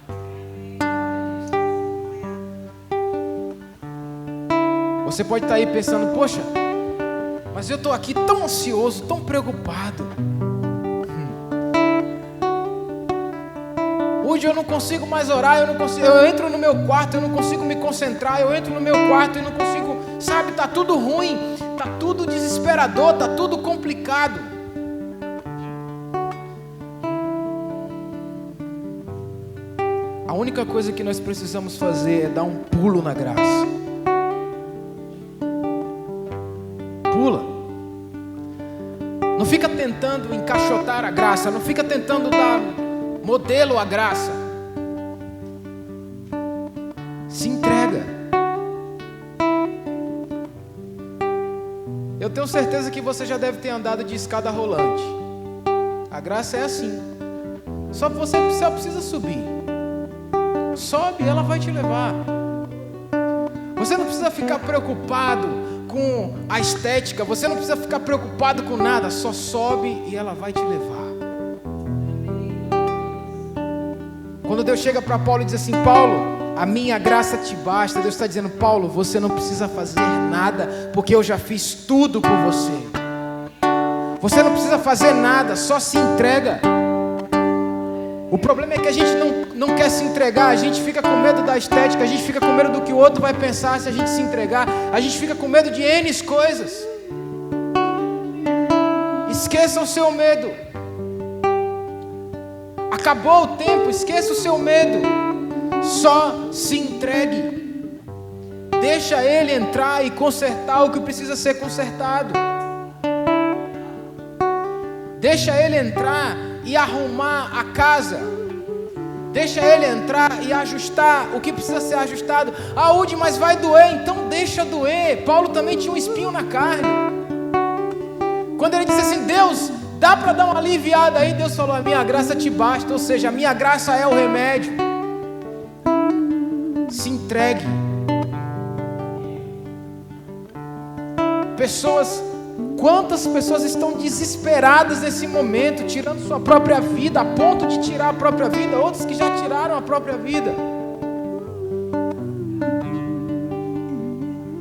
Você pode estar aí pensando, poxa, mas eu estou aqui tão ansioso, tão preocupado. Hum. Hoje eu não consigo mais orar, eu não consigo, eu entro no meu quarto, eu não consigo me concentrar, eu entro no meu quarto e não consigo, sabe, tá tudo ruim, tá tudo desesperador, tá tudo complicado. única coisa que nós precisamos fazer é dar um pulo na graça. Pula. Não fica tentando encaixotar a graça, não fica tentando dar modelo à graça. Tenho certeza que você já deve ter andado de escada rolante. A graça é assim. Só você só precisa subir. Sobe, ela vai te levar. Você não precisa ficar preocupado com a estética, você não precisa ficar preocupado com nada, só sobe e ela vai te levar. Quando Deus chega para Paulo e diz assim: Paulo, a minha graça te basta. Deus está dizendo: Paulo, você não precisa fazer nada, porque eu já fiz tudo por você. Você não precisa fazer nada, só se entrega. O problema é que a gente não, não quer se entregar, a gente fica com medo da estética, a gente fica com medo do que o outro vai pensar se a gente se entregar, a gente fica com medo de N coisas. Esqueça o seu medo. Acabou o tempo, esqueça o seu medo. Só se entregue. Deixa ele entrar e consertar o que precisa ser consertado. Deixa ele entrar e arrumar a casa. Deixa ele entrar e ajustar o que precisa ser ajustado. Ah, Udi, mas vai doer, então deixa doer. Paulo também tinha um espinho na carne. Quando ele disse assim: Deus, dá para dar uma aliviada aí? Deus falou: A minha graça te basta. Ou seja, a minha graça é o remédio. Entregue. Pessoas Quantas pessoas estão desesperadas nesse momento, tirando sua própria vida, a ponto de tirar a própria vida, outros que já tiraram a própria vida.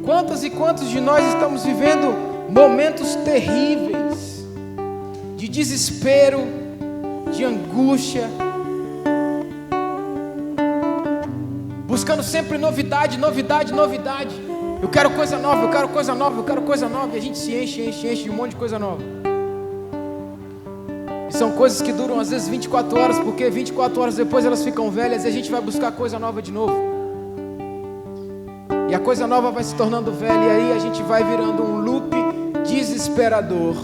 Quantas e quantos de nós estamos vivendo momentos terríveis, de desespero, de angústia, buscando sempre novidade, novidade, novidade. Eu quero coisa nova, eu quero coisa nova, eu quero coisa nova. E a gente se enche, enche, enche de um monte de coisa nova. E são coisas que duram às vezes 24 horas, porque 24 horas depois elas ficam velhas e a gente vai buscar coisa nova de novo. E a coisa nova vai se tornando velha e aí a gente vai virando um loop desesperador.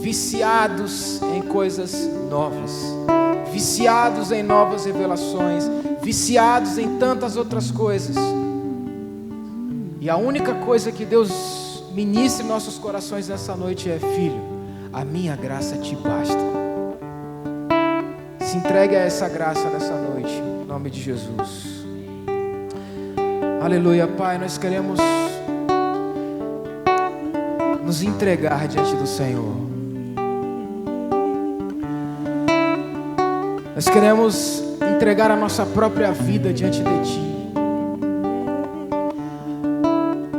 viciados em coisas novas, viciados em novas revelações, viciados em tantas outras coisas. E a única coisa que Deus ministra em nossos corações nessa noite é: Filho, a minha graça te basta. Se entregue a essa graça nessa noite, em nome de Jesus. Aleluia, Pai, nós queremos nos entregar diante do Senhor. Nós queremos entregar a nossa própria vida diante de Ti.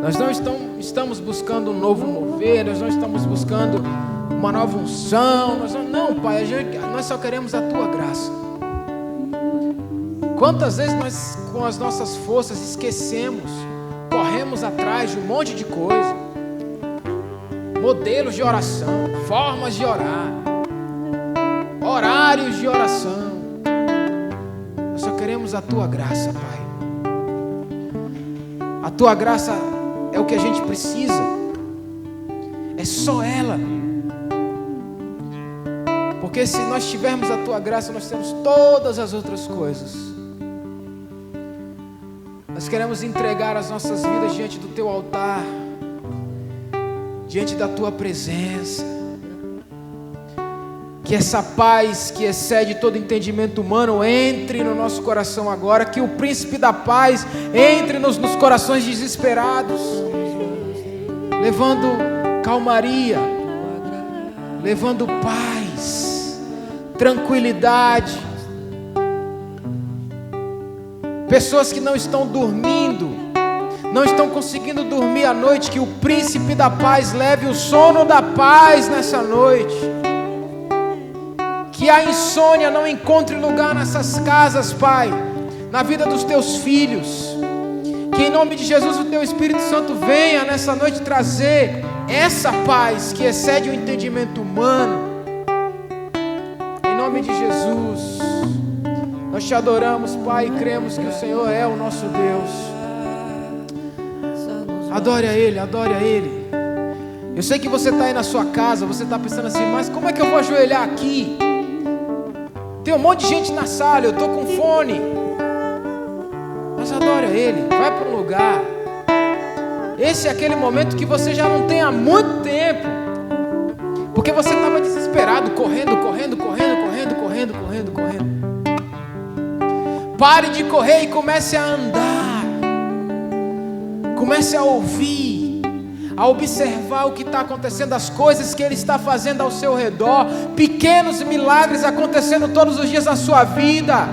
Nós não estamos buscando um novo mover, nós não estamos buscando uma nova unção. Nós não, não Pai, nós só queremos a Tua graça. Quantas vezes nós, com as nossas forças, esquecemos, corremos atrás de um monte de coisa, modelos de oração, formas de orar, horários de oração a tua graça, Pai. A tua graça é o que a gente precisa, é só ela. Porque se nós tivermos a tua graça, nós temos todas as outras coisas. Nós queremos entregar as nossas vidas diante do teu altar, diante da tua presença que essa paz que excede todo entendimento humano entre no nosso coração agora, que o príncipe da paz entre nos, nos corações desesperados, levando calmaria, levando paz, tranquilidade. Pessoas que não estão dormindo, não estão conseguindo dormir à noite, que o príncipe da paz leve o sono da paz nessa noite que a insônia não encontre lugar nessas casas, Pai, na vida dos teus filhos. Que em nome de Jesus o teu Espírito Santo venha nessa noite trazer essa paz que excede o entendimento humano. Em nome de Jesus, nós te adoramos, Pai, e cremos que o Senhor é o nosso Deus. Adore a Ele, adore a Ele. Eu sei que você está aí na sua casa, você está pensando assim, mas como é que eu vou ajoelhar aqui? Tem um monte de gente na sala, eu estou com fone. Mas adora Ele, vai para um lugar. Esse é aquele momento que você já não tem há muito tempo. Porque você estava desesperado, correndo, correndo, correndo, correndo, correndo, correndo, correndo. Pare de correr e comece a andar. Comece a ouvir a observar o que está acontecendo, as coisas que Ele está fazendo ao seu redor, pequenos milagres acontecendo todos os dias na sua vida.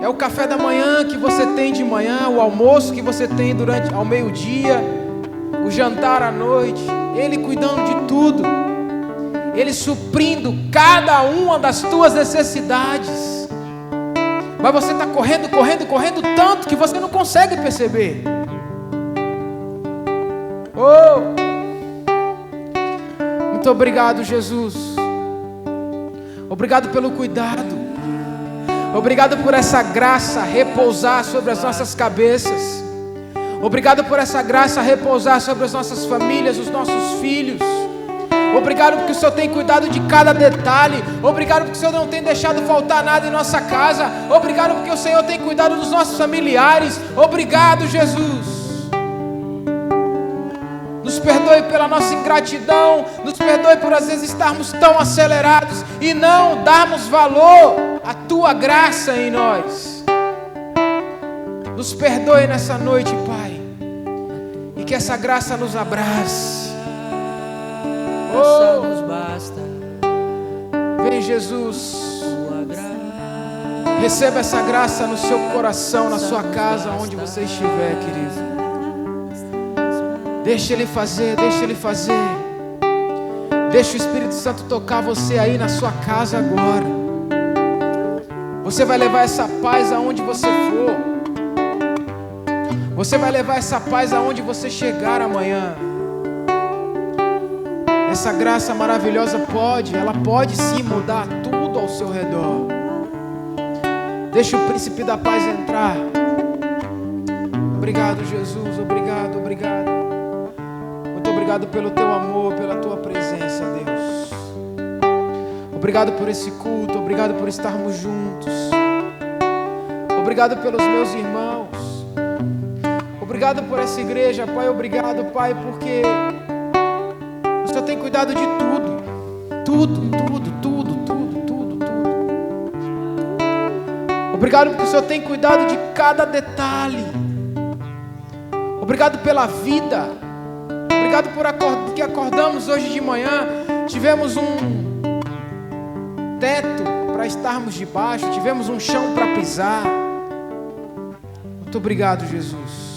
É o café da manhã que você tem de manhã, o almoço que você tem durante ao meio-dia, o jantar à noite, Ele cuidando de tudo, Ele suprindo cada uma das tuas necessidades. Mas você está correndo, correndo, correndo tanto que você não consegue perceber. Oh! Muito obrigado, Jesus. Obrigado pelo cuidado. Obrigado por essa graça repousar sobre as nossas cabeças. Obrigado por essa graça repousar sobre as nossas famílias, os nossos filhos. Obrigado porque o Senhor tem cuidado de cada detalhe. Obrigado porque o Senhor não tem deixado faltar nada em nossa casa. Obrigado porque o Senhor tem cuidado dos nossos familiares. Obrigado, Jesus perdoe pela nossa ingratidão, nos perdoe por às vezes estarmos tão acelerados e não darmos valor à tua graça em nós. Nos perdoe nessa noite, Pai, e que essa graça nos abrace. Oh, vem Jesus. Receba essa graça no seu coração, na sua casa, onde você estiver, querido. Deixa Ele fazer, deixa Ele fazer. Deixa o Espírito Santo tocar você aí na sua casa agora. Você vai levar essa paz aonde você for. Você vai levar essa paz aonde você chegar amanhã. Essa graça maravilhosa pode, ela pode sim mudar tudo ao seu redor. Deixa o príncipe da paz entrar. Obrigado, Jesus. Obrigado, pelo teu amor, pela tua presença, Deus. Obrigado por esse culto, obrigado por estarmos juntos. Obrigado pelos meus irmãos. Obrigado por essa igreja, Pai. Obrigado, Pai, porque o Senhor tem cuidado de tudo. Tudo, tudo, tudo, tudo, tudo, tudo. Obrigado porque o Senhor tem cuidado de cada detalhe. Obrigado pela vida. Obrigado por acord que acordamos hoje de manhã. Tivemos um teto para estarmos debaixo. Tivemos um chão para pisar. Muito obrigado, Jesus.